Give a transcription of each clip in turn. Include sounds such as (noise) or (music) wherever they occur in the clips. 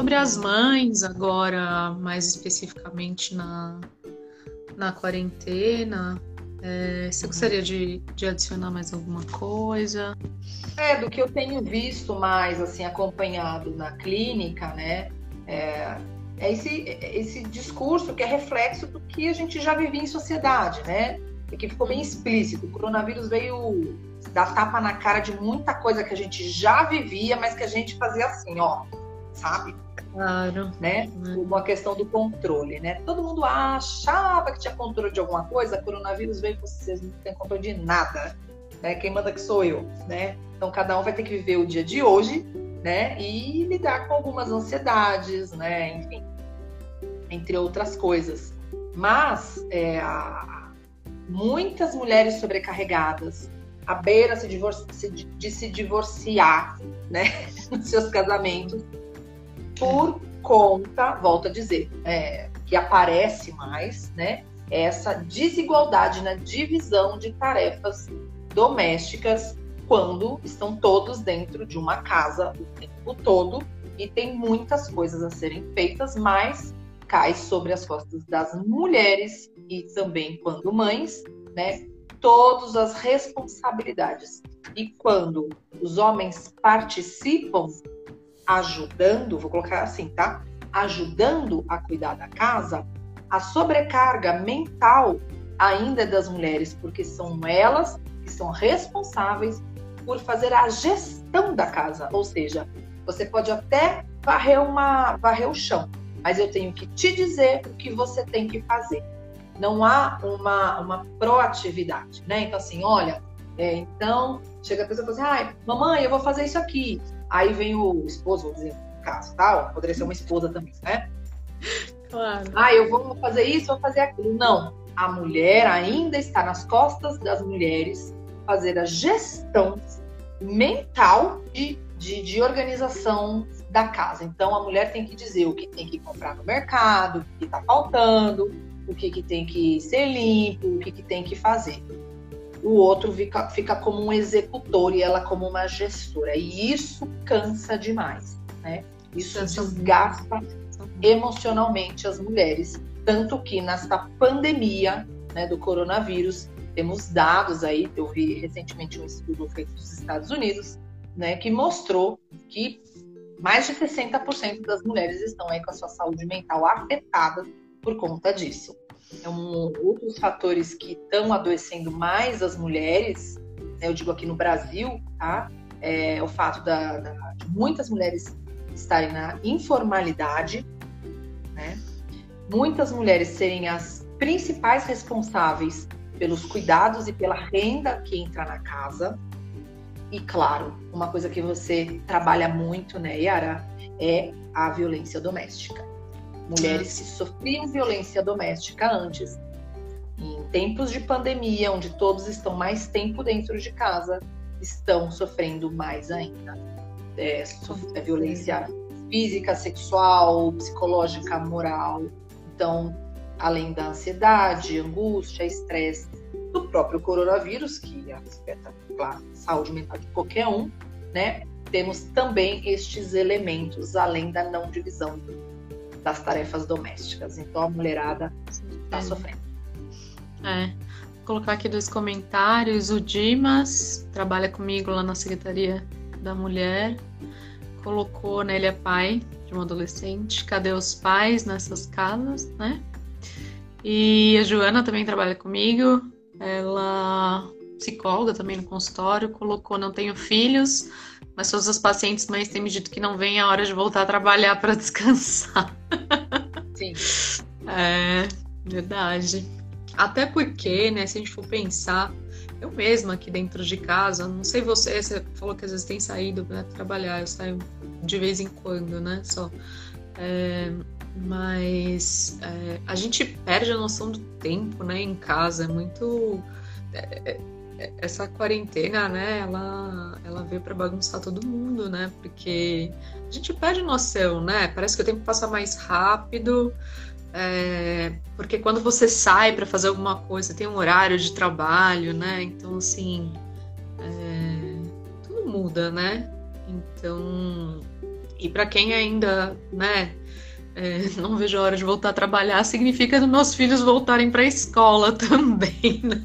Sobre as mães, agora, mais especificamente na, na quarentena, é, você gostaria de, de adicionar mais alguma coisa? É, do que eu tenho visto mais, assim, acompanhado na clínica, né? É, é esse, esse discurso que é reflexo do que a gente já vivia em sociedade, né? E que ficou bem explícito. O coronavírus veio dar tapa na cara de muita coisa que a gente já vivia, mas que a gente fazia assim, ó, sabe? Claro. Né? Uma questão do controle, né? Todo mundo achava que tinha controle de alguma coisa, coronavírus veio e vocês não têm controle de nada. Né? Quem manda que sou eu, né? Então cada um vai ter que viver o dia de hoje, né? E lidar com algumas ansiedades, né? Enfim, entre outras coisas. Mas é, muitas mulheres sobrecarregadas, à beira de, de se divorciar, né? (laughs) Nos seus casamentos, por conta, volto a dizer, é, que aparece mais, né? Essa desigualdade na divisão de tarefas domésticas quando estão todos dentro de uma casa o tempo todo e tem muitas coisas a serem feitas, mas cai sobre as costas das mulheres e também quando mães, né? Todas as responsabilidades. E quando os homens participam ajudando, vou colocar assim, tá? Ajudando a cuidar da casa, a sobrecarga mental ainda é das mulheres, porque são elas que são responsáveis por fazer a gestão da casa. Ou seja, você pode até varrer, uma, varrer o chão, mas eu tenho que te dizer o que você tem que fazer. Não há uma, uma proatividade, né? Então, assim, olha, é, então chega a pessoa e fala assim: ah, mamãe, eu vou fazer isso aqui. Aí vem o esposo, vou dizer, no caso, tá? Poderia ser uma esposa também, né? Claro. Ah, eu vou fazer isso, vou fazer aquilo. Não. A mulher ainda está nas costas das mulheres fazer a gestão mental de, de, de organização da casa. Então a mulher tem que dizer o que tem que comprar no mercado, o que está faltando, o que, que tem que ser limpo, o que, que tem que fazer o outro fica, fica como um executor e ela como uma gestora. E isso cansa demais, né? Isso desgasta emocionalmente as mulheres. Tanto que nesta pandemia né, do coronavírus, temos dados aí, eu vi recentemente um estudo feito nos Estados Unidos, né, que mostrou que mais de 60% das mulheres estão aí com a sua saúde mental afetada por conta disso. Então, outros fatores que estão adoecendo mais as mulheres, né, eu digo aqui no Brasil, tá? É o fato da, da, de muitas mulheres estarem na informalidade, né? Muitas mulheres serem as principais responsáveis pelos cuidados e pela renda que entra na casa. E claro, uma coisa que você trabalha muito, né, Yara, é a violência doméstica mulheres que sofriam violência doméstica antes. Em tempos de pandemia, onde todos estão mais tempo dentro de casa, estão sofrendo mais ainda. É, é violência física, sexual, psicológica, moral. Então, além da ansiedade, angústia, estresse do próprio coronavírus, que afeta a saúde mental de qualquer um, né? Temos também estes elementos, além da não divisão das tarefas domésticas. Então a mulherada está é. sofrendo. É. Vou colocar aqui dois comentários. O Dimas trabalha comigo lá na Secretaria da Mulher. Colocou, né, ele é pai de um adolescente. Cadê os pais nessas casas, né? E a Joana também trabalha comigo. Ela psicóloga também no consultório, colocou não tenho filhos, mas todas as pacientes mães têm me dito que não vem a hora de voltar a trabalhar para (laughs) descansar. Sim. É, verdade. Até porque, né, se a gente for pensar, eu mesma aqui dentro de casa, não sei você, você falou que às vezes tem saído para trabalhar, eu saio de vez em quando, né, só. É, mas é, a gente perde a noção do tempo, né, em casa, é muito... É, é essa quarentena, né, ela, ela veio para bagunçar todo mundo, né? Porque a gente perde noção, né? Parece que o tempo passa mais rápido. É, porque quando você sai para fazer alguma coisa, tem um horário de trabalho, né? Então, assim, é, tudo muda, né? Então, E para quem ainda, né, é, não vejo a hora de voltar a trabalhar, significa que meus filhos voltarem para a escola (laughs) também, né?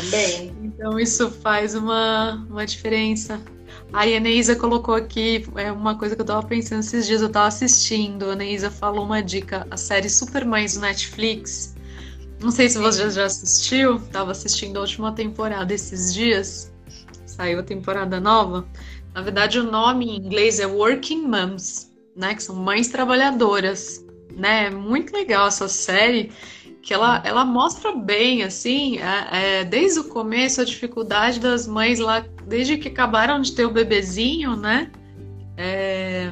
Também. Então isso faz uma, uma diferença. A Eneisa colocou aqui é uma coisa que eu tava pensando esses dias, eu tava assistindo. A Eneisa falou uma dica, a série Supermães do Netflix. Não sei se você já assistiu, tava assistindo a última temporada esses dias. Saiu a temporada nova. Na verdade, o nome em inglês é Working Moms, né? Que são mães trabalhadoras. Né? Muito legal essa série que ela, ela mostra bem, assim, é, é, desde o começo, a dificuldade das mães lá, desde que acabaram de ter o bebezinho, né? É,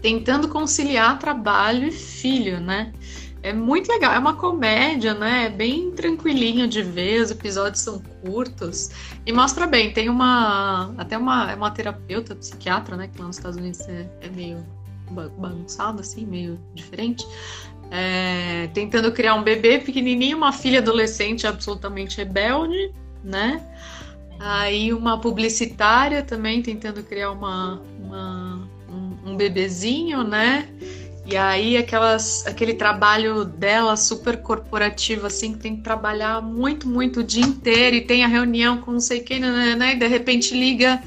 tentando conciliar trabalho e filho, né? É muito legal, é uma comédia, né? É bem tranquilinho de ver, os episódios são curtos e mostra bem. Tem uma até uma, é uma terapeuta, psiquiatra, né? Que lá nos Estados Unidos é, é meio bagunçado, assim, meio diferente é, tentando criar um bebê pequenininho, uma filha adolescente absolutamente rebelde, né? Aí uma publicitária também tentando criar uma, uma um, um, bebezinho, né? E aí aquelas, aquele trabalho dela super corporativo, assim, que tem que trabalhar muito, muito o dia inteiro e tem a reunião com não sei quem, né, né, né? E de repente liga,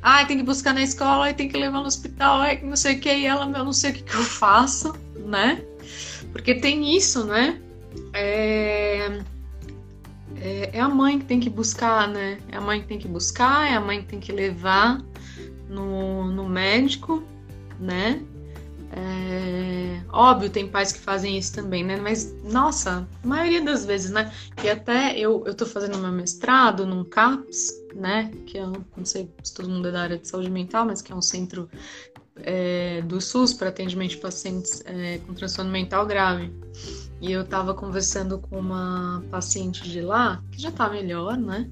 ai, ah, tem que buscar na escola, aí tem que levar no hospital, ai, não sei o que, e ela, eu não sei o que, que eu faço, né? Porque tem isso, né? É, é, é, a mãe que tem que buscar, né? É a mãe que tem que buscar, é a mãe que tem que levar no, no médico, né? É, óbvio, tem pais que fazem isso também, né? Mas, nossa, a maioria das vezes, né? E até eu, eu tô fazendo meu mestrado num CAPS, né? Que eu não sei se todo mundo é da área de saúde mental, mas que é um centro é, do SUS para atendimento de pacientes é, com transtorno mental grave. E eu estava conversando com uma paciente de lá, que já está melhor, né?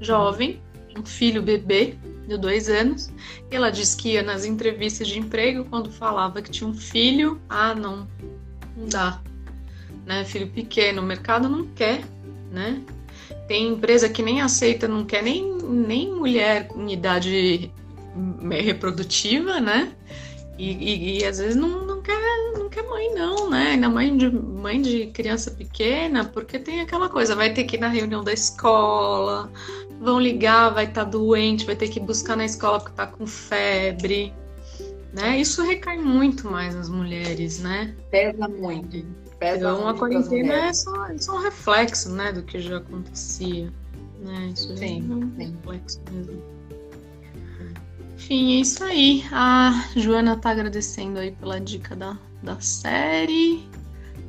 Jovem, um filho bebê de dois anos. E ela disse que ia nas entrevistas de emprego, quando falava que tinha um filho, ah, não, não dá. Né? Filho pequeno, o mercado não quer, né? Tem empresa que nem aceita, não quer nem, nem mulher em idade reprodutiva, né? E, e, e, às vezes não, não, quer, não quer mãe, não, né? Ainda mãe de, mãe de criança pequena, porque tem aquela coisa, vai ter que ir na reunião da escola, vão ligar, vai estar tá doente, vai ter que buscar na escola porque tá com febre. Né? Isso recai muito mais nas mulheres, né? Pesa muito. Pesa então muito a quarentena é só, é só um reflexo né, do que já acontecia. Né? Isso sim, é um sim. reflexo mesmo. Enfim, é isso aí. A Joana tá agradecendo aí pela dica da, da série.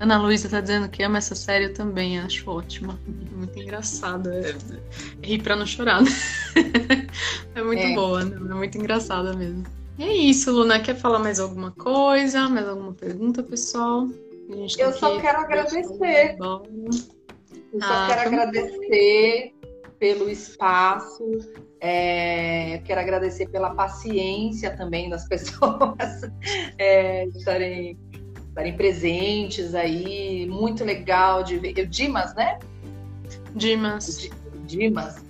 Ana Luísa tá dizendo que ama essa série, eu também acho ótima. Muito engraçada. É, é rir pra não chorar, né? (laughs) É muito é. boa, né? É muito engraçada mesmo. E é isso, Luna. Quer falar mais alguma coisa? Mais alguma pergunta, pessoal? eu só quero agradecer. Eu só ah, quero agradecer pelo espaço. É, quero agradecer pela paciência também das (laughs) pessoas é, estarem, estarem presentes aí. Muito legal de ver. O Dimas, né? Dimas. O Dimas.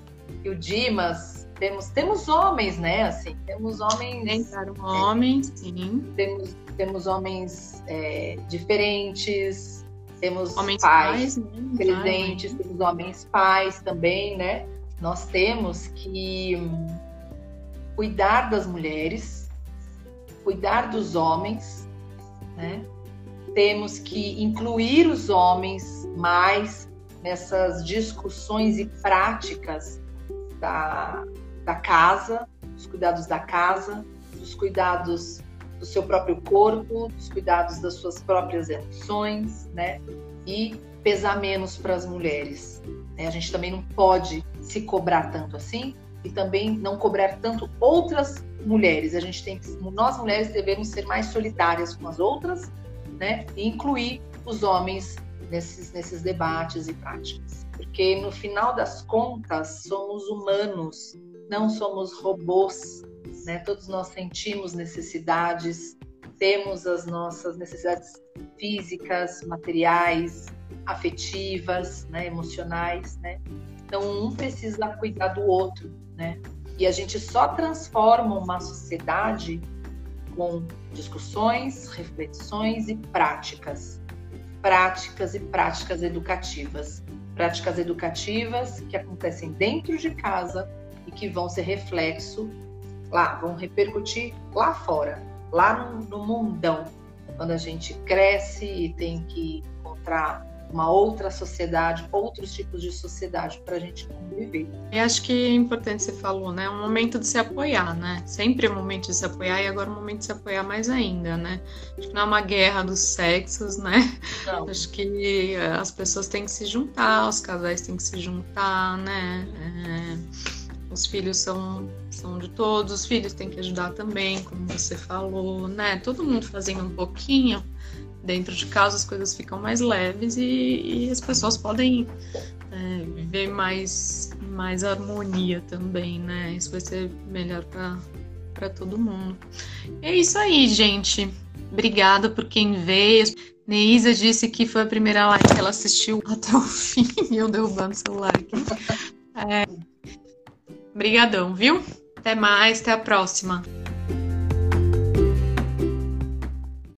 E o Dimas, temos, temos homens, né? Assim, temos homens. Entraram homens, sim. Temos, temos homens é, diferentes temos homens pais, pais né? presentes, Ai, temos homens pais também, né? Nós temos que cuidar das mulheres, cuidar dos homens, né? Temos que incluir os homens mais nessas discussões e práticas da, da casa, dos cuidados da casa, dos cuidados do seu próprio corpo, dos cuidados das suas próprias emoções, né? E pesar menos para as mulheres. Né? A gente também não pode se cobrar tanto assim e também não cobrar tanto outras mulheres. A gente tem que, nós mulheres devemos ser mais solidárias com as outras, né? E incluir os homens nesses, nesses debates e práticas. Porque no final das contas, somos humanos, não somos robôs né? Todos nós sentimos necessidades, temos as nossas necessidades físicas, materiais, afetivas, né? emocionais, né? Então um precisa cuidar do outro, né? E a gente só transforma uma sociedade com discussões, reflexões e práticas. Práticas e práticas educativas. Práticas educativas que acontecem dentro de casa e que vão ser reflexo lá, vão repercutir lá fora, lá no, no mundão, quando a gente cresce e tem que encontrar uma outra sociedade, outros tipos de sociedade para a gente conviver. E acho que é importante você falou, né? É um momento de se apoiar, né? Sempre é um momento de se apoiar e agora é um momento de se apoiar mais ainda, né? Acho que não é uma guerra dos sexos, né? Não. (laughs) Acho que eh, as pessoas têm que se juntar, os casais têm que se juntar, né? É os filhos são, são de todos, os filhos têm que ajudar também, como você falou, né? Todo mundo fazendo um pouquinho dentro de casa, as coisas ficam mais leves e, e as pessoas podem é, viver mais, mais harmonia também, né? Isso vai ser melhor para todo mundo. É isso aí, gente. Obrigada por quem veio. Neisa disse que foi a primeira live que ela assistiu até o (laughs) fim e eu derrubando o celular aqui. É, Obrigadão, viu? Até mais, até a próxima.